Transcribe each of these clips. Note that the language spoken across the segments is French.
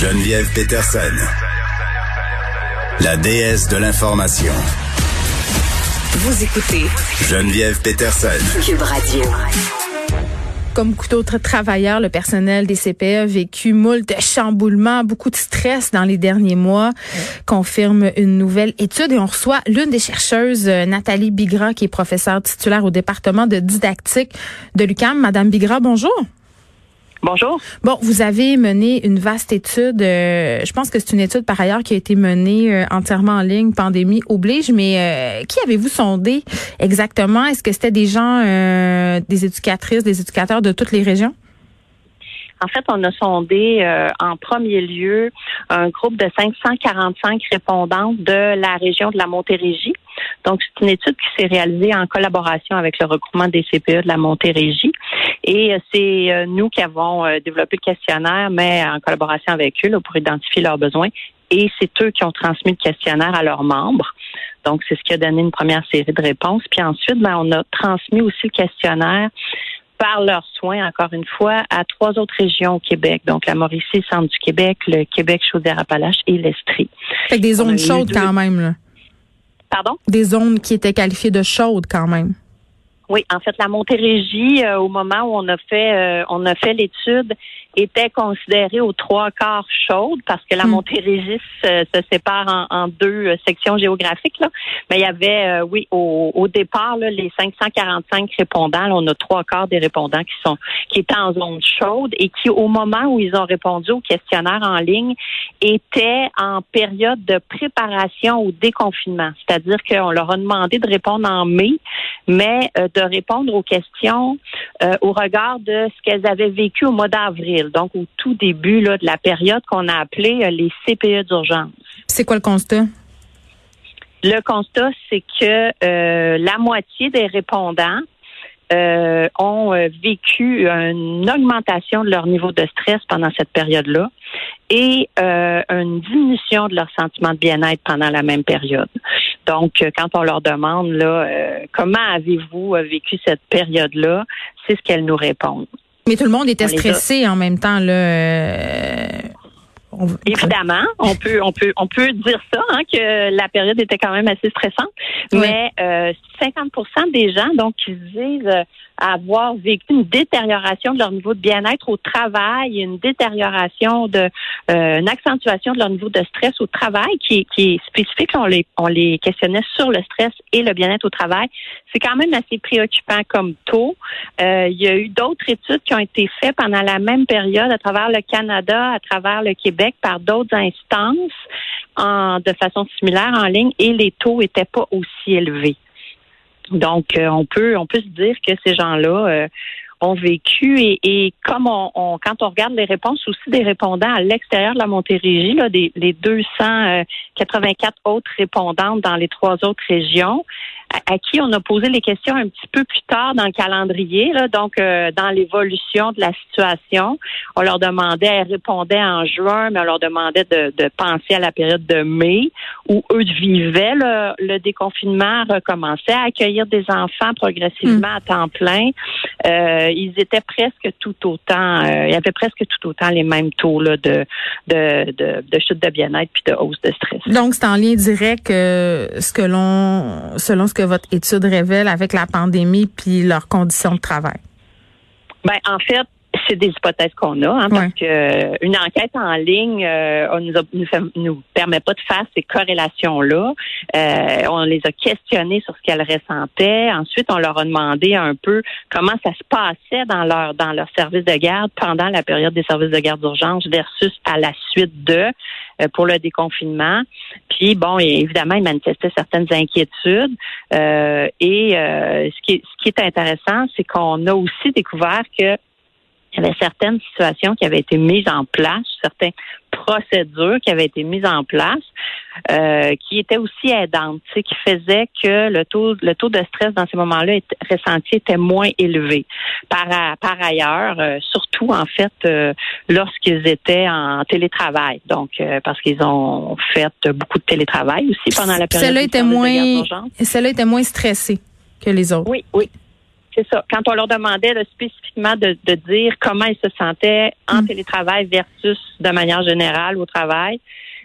Geneviève Peterson, la déesse de l'information. Vous écoutez Geneviève Peterson. Cube Radio. Comme beaucoup d'autres travailleurs, le personnel des CPE a vécu moult chamboulements, beaucoup de stress dans les derniers mois, confirme une nouvelle étude. Et on reçoit l'une des chercheuses, euh, Nathalie Bigra, qui est professeure titulaire au département de didactique de l'UQAM. Madame Bigra, bonjour. Bonjour. Bon, vous avez mené une vaste étude. euh, je pense que c'est une étude par ailleurs qui a été menée euh, entièrement en ligne, pandémie oblige. Mais euh, qui avez-vous sondé exactement? Est-ce que c'était des gens, euh, des éducatrices, des éducateurs de toutes les régions? En fait, on a sondé euh, en premier lieu un groupe de 545 répondantes de la région de la Montérégie. Donc, c'est une étude qui s'est réalisée en collaboration avec le regroupement des CPE de la Montérégie. Et euh, c'est euh, nous qui avons euh, développé le questionnaire, mais en collaboration avec eux là, pour identifier leurs besoins. Et c'est eux qui ont transmis le questionnaire à leurs membres. Donc, c'est ce qui a donné une première série de réponses. Puis ensuite, ben, on a transmis aussi le questionnaire par leurs soins, encore une fois, à trois autres régions au Québec. Donc, la Mauricie, centre du Québec, le Québec, Chaudière-Appalaches et l'Estrie. Fait que des zones chaudes deux- quand même. Là. Pardon? Des zones qui étaient qualifiées de chaudes quand même. Oui, en fait, la Montérégie, euh, au moment où on a fait euh, on a fait l'étude, était considérée aux trois quarts chaude parce que la Hmm. Montérégie se, se sépare en, en deux euh, sections géographiques. Là. Mais il y avait, euh, oui, au, au départ, là, les 545 répondants, là, on a trois quarts des répondants qui sont qui étaient en zone chaude et qui, au moment où ils ont répondu au questionnaire en ligne, étaient en période de préparation au déconfinement. C'est-à-dire qu'on leur a demandé de répondre en mai, mais euh, de répondre aux questions euh, au regard de ce qu'elles avaient vécu au mois d'avril, donc au tout début là, de la période qu'on a appelée euh, les CPE d'urgence. C'est quoi le constat? Le constat, c'est que euh, la moitié des répondants euh, ont euh, vécu une augmentation de leur niveau de stress pendant cette période-là et euh, une diminution de leur sentiment de bien-être pendant la même période. Donc, euh, quand on leur demande là, euh, comment avez-vous euh, vécu cette période-là, c'est ce qu'elles nous répondent. Mais tout le monde était On stressé en même temps. Là, on- Évidemment, on peut, on peut, on peut dire ça, hein, que la période était quand même assez stressante. Oui. Mais euh, 50% des gens, donc, qui se disent euh, avoir vécu une détérioration de leur niveau de bien-être au travail, une détérioration de, euh, une accentuation de leur niveau de stress au travail, qui, est- qui est spécifique. On les, on les questionnait sur le stress et le bien-être au travail. C'est quand même assez préoccupant comme taux. Euh, il y a eu d'autres études qui ont été faites pendant la même période à travers le Canada, à travers le Québec, par d'autres instances de façon similaire en ligne et les taux étaient pas aussi élevés. Donc, euh, on peut on peut se dire que ces gens-là euh, ont vécu et, comme on, quand on regarde les réponses aussi des répondants à l'extérieur de la Montérégie, là, des, les 284 autres répondantes dans les trois autres régions, à, à qui on a posé les questions un petit peu plus tard dans le calendrier, là, donc euh, dans l'évolution de la situation. On leur demandait, elles répondaient en juin, mais on leur demandait de, de penser à la période de mai où eux vivaient le, le déconfinement, recommençaient à accueillir des enfants progressivement à temps plein. Euh, ils étaient presque tout autant, euh, il y avait presque tout autant les mêmes taux là, de, de, de, de chute de bien-être puis de hausse de stress. Donc, c'est en lien direct euh, ce que l'on, selon ce que votre étude révèle avec la pandémie puis leurs conditions de travail? Ben, en fait, c'est des hypothèses qu'on a, hein, parce Ouais. que euh, une enquête en ligne, euh, nous, a- nous, nous permet pas de faire ces corrélations-là. Euh, on les a questionnés sur ce qu'elles ressentaient. Ensuite, on leur a demandé un peu comment ça se passait dans leur dans leur service de garde pendant la période des services de garde d'urgence versus à la suite de euh, pour le déconfinement. Puis bon, évidemment, ils manifestaient certaines inquiétudes. Euh, et euh, ce qui est, ce qui est intéressant, c'est qu'on a aussi découvert que il y avait certaines situations qui avaient été mises en place, certaines procédures qui avaient été mises en place, euh, qui étaient aussi aidantes, qui faisaient que le taux, le taux de stress dans ces moments-là ressenti était moins élevé. Par, a- par ailleurs, euh, surtout en fait euh, lorsqu'ils étaient en télétravail, donc euh, parce qu'ils ont fait beaucoup de télétravail aussi pendant la période. Celle-là était moins, celle-là était moins stressée que les autres. Oui, oui. C'est ça. Quand on leur demandait spécifiquement de, de, dire comment ils se sentaient en mm. télétravail versus de manière générale au travail,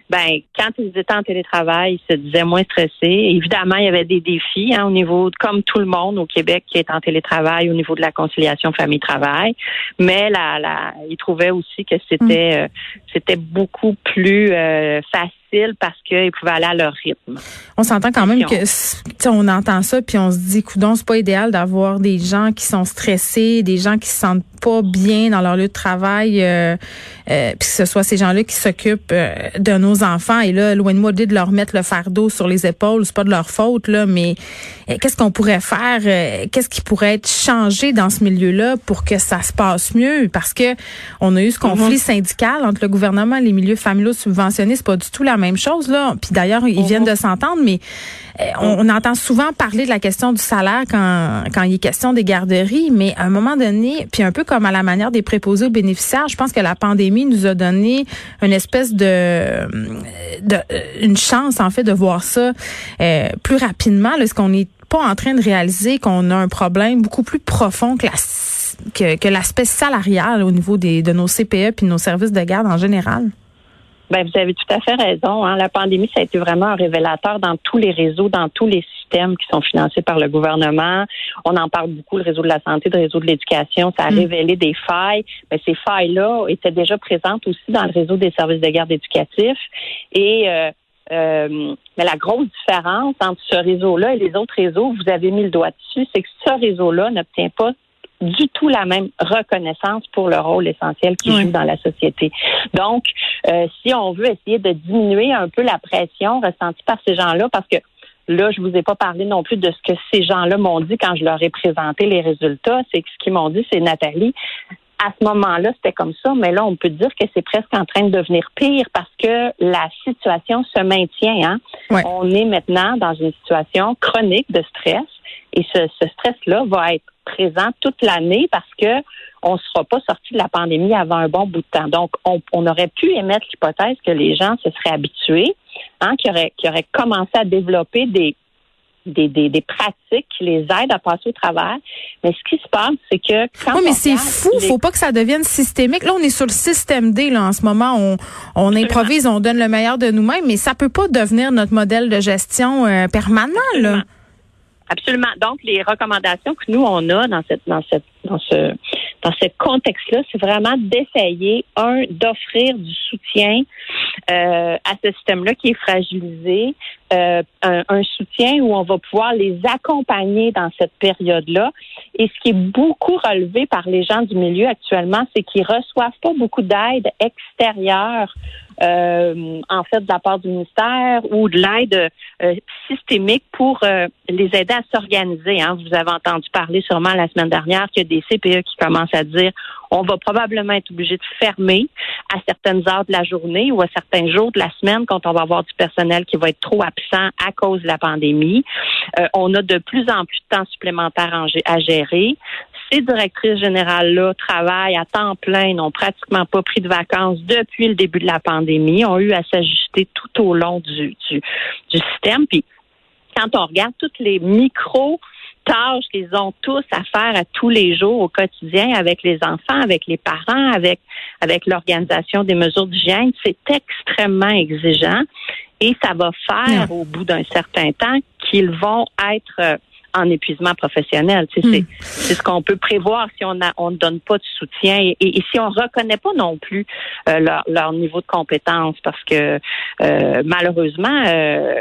ben quand ils étaient en télétravail, ils se disaient moins stressés. Évidemment, il y avait des défis hein, au niveau, comme tout le monde au Québec qui est en télétravail, au niveau de la conciliation famille-travail. Mais la, la, ils trouvaient aussi que c'était mm. euh, c'était beaucoup plus euh, facile parce qu'ils pouvaient aller à leur rythme. On s'entend quand même que on entend ça puis on se dit coudon c'est pas idéal d'avoir des gens qui sont stressés, des gens qui se sentent pas bien dans leur lieu de travail, euh, euh, puis que ce soit ces gens-là qui s'occupent euh, de nos enfants. Et là, loin de moi de leur mettre le fardeau sur les épaules, c'est pas de leur faute là, mais qu'est-ce qu'on pourrait faire Qu'est-ce qui pourrait être changé dans ce milieu-là pour que ça se passe mieux? Parce que on a eu ce conflit mm-hmm. syndical entre le gouvernement et les milieux familiaux subventionnés, c'est pas du tout la même chose là. Puis d'ailleurs, ils viennent de s'entendre, mais euh, on, entend souvent parler de la question du salaire quand, quand il est question des garderies, mais à un moment donné, puis un peu comme à la manière des préposés aux bénéficiaires, je pense que la pandémie nous a donné une espèce de, de une chance en fait de voir ça euh, plus rapidement. Est-ce qu'on n'est pas en train de réaliser qu'on a un problème beaucoup plus profond que la que, que l'aspect salarial au niveau des, de nos CPE puis de nos services de garde en général? Ben, vous avez tout à fait raison. Hein. La pandémie, ça a été vraiment un révélateur dans tous les réseaux, dans tous les systèmes qui sont financés par le gouvernement. On en parle beaucoup, le réseau de la santé, le réseau de l'éducation. Ça a mm. révélé des failles. Mais ces failles-là étaient déjà présentes aussi dans le réseau des services de garde éducatifs. Et euh, euh, mais la grosse différence entre ce réseau-là et les autres réseaux, vous avez mis le doigt dessus, c'est que ce réseau-là n'obtient pas du tout la même reconnaissance pour le rôle essentiel qu'ils jouent dans la société. Donc, euh, si on veut essayer de diminuer un peu la pression ressentie par ces gens-là, parce que là, je vous ai pas parlé non plus de ce que ces gens-là m'ont dit quand je leur ai présenté les résultats. C'est que ce qu'ils m'ont dit, c'est Nathalie, à ce moment-là, c'était comme ça, mais là, on peut dire que c'est presque en train de devenir pire parce que la situation se maintient. Hein? On est maintenant dans une situation chronique de stress et ce, ce stress-là va être présent toute l'année parce que on ne sera pas sorti de la pandémie avant un bon bout de temps. Donc, on, on aurait pu émettre l'hypothèse que les gens se seraient habitués, hein, qui auraient, qui auraient commencé à développer des, des, des, des, pratiques qui les aident à passer au travers. Mais ce qui se passe, c'est que quand Oui, mais c'est fou. Faut pas que ça devienne systémique. Là, on est sur le système D, là, en ce moment. On, on improvise, on donne le meilleur de nous-mêmes, mais ça peut pas devenir notre modèle de gestion euh, permanent, là. Absolument. Donc, les recommandations que nous, on a dans cette, dans cette, dans ce, dans ce contexte-là, c'est vraiment d'essayer, un, d'offrir du soutien euh, à ce système-là qui est fragilisé, euh, un, un, soutien où on va pouvoir les accompagner dans cette période-là. Et ce qui est beaucoup relevé par les gens du milieu actuellement, c'est qu'ils reçoivent pas beaucoup d'aide extérieure euh, en fait de la part du ministère ou de l'aide euh, systémique pour euh, les aider à s'organiser. Hein. Vous avez entendu parler sûrement la semaine dernière qu'il y a des CPE qui commencent à dire on va probablement être obligé de fermer à certaines heures de la journée ou à certains jours de la semaine quand on va avoir du personnel qui va être trop absent à cause de la pandémie. on a de plus en plus de temps supplémentaire à gérer ces directrices générales-là travaillent à temps plein, n'ont pratiquement pas pris de vacances depuis le début de la pandémie, ont eu à s'ajuster tout au long du, du, du système. Puis quand on regarde toutes les micros tâches qu'ils ont tous à faire à tous les jours au quotidien avec les enfants, avec les parents, avec avec l'organisation des mesures d'hygiène, c'est extrêmement exigeant et ça va faire au bout d'un certain temps qu'ils vont être euh, en épuisement professionnel. Hmm. C'est ce qu'on peut prévoir si on a, on ne donne pas de soutien et, et, si on reconnaît pas non plus euh, leur, leur, niveau de compétence parce que euh, malheureusement euh,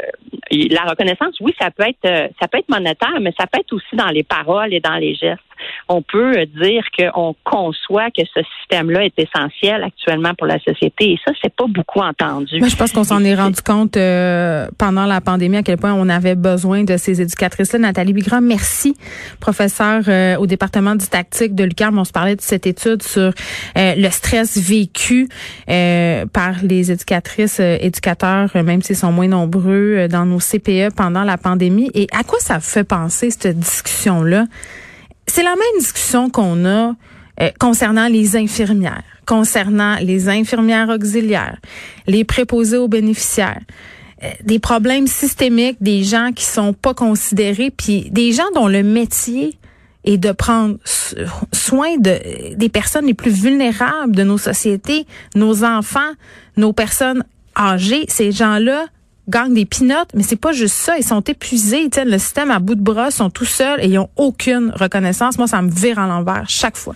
la reconnaissance, oui, ça peut être ça peut être monétaire, mais ça peut être aussi dans les paroles et dans les gestes on peut dire qu'on conçoit que ce système-là est essentiel actuellement pour la société. Et ça, c'est pas beaucoup entendu. je pense qu'on s'en est rendu compte euh, pendant la pandémie à quel point on avait besoin de ces éducatrices-là. Nathalie Bigram, merci, professeure euh, au département du tactique de l'UQAM. On se parlait de cette étude sur euh, le stress vécu par les éducatrices, éducateurs, même s'ils sont moins nombreux dans nos CPE pendant la pandémie. Et à quoi ça fait penser cette discussion-là? C'est la même discussion qu'on a euh, concernant les infirmières, concernant les infirmières auxiliaires, les préposés aux bénéficiaires euh, des problèmes systémiques, des gens qui sont pas considérés, puis des gens dont le métier et de prendre soin de, des personnes les plus vulnérables de nos sociétés, nos enfants, nos personnes âgées. Ces gens-là gagnent des pinottes, mais c'est pas juste ça. Ils sont épuisés, ils tiennent le système à bout de bras, sont tout seuls et ils ont aucune reconnaissance. Moi, ça me vire à l'envers chaque fois.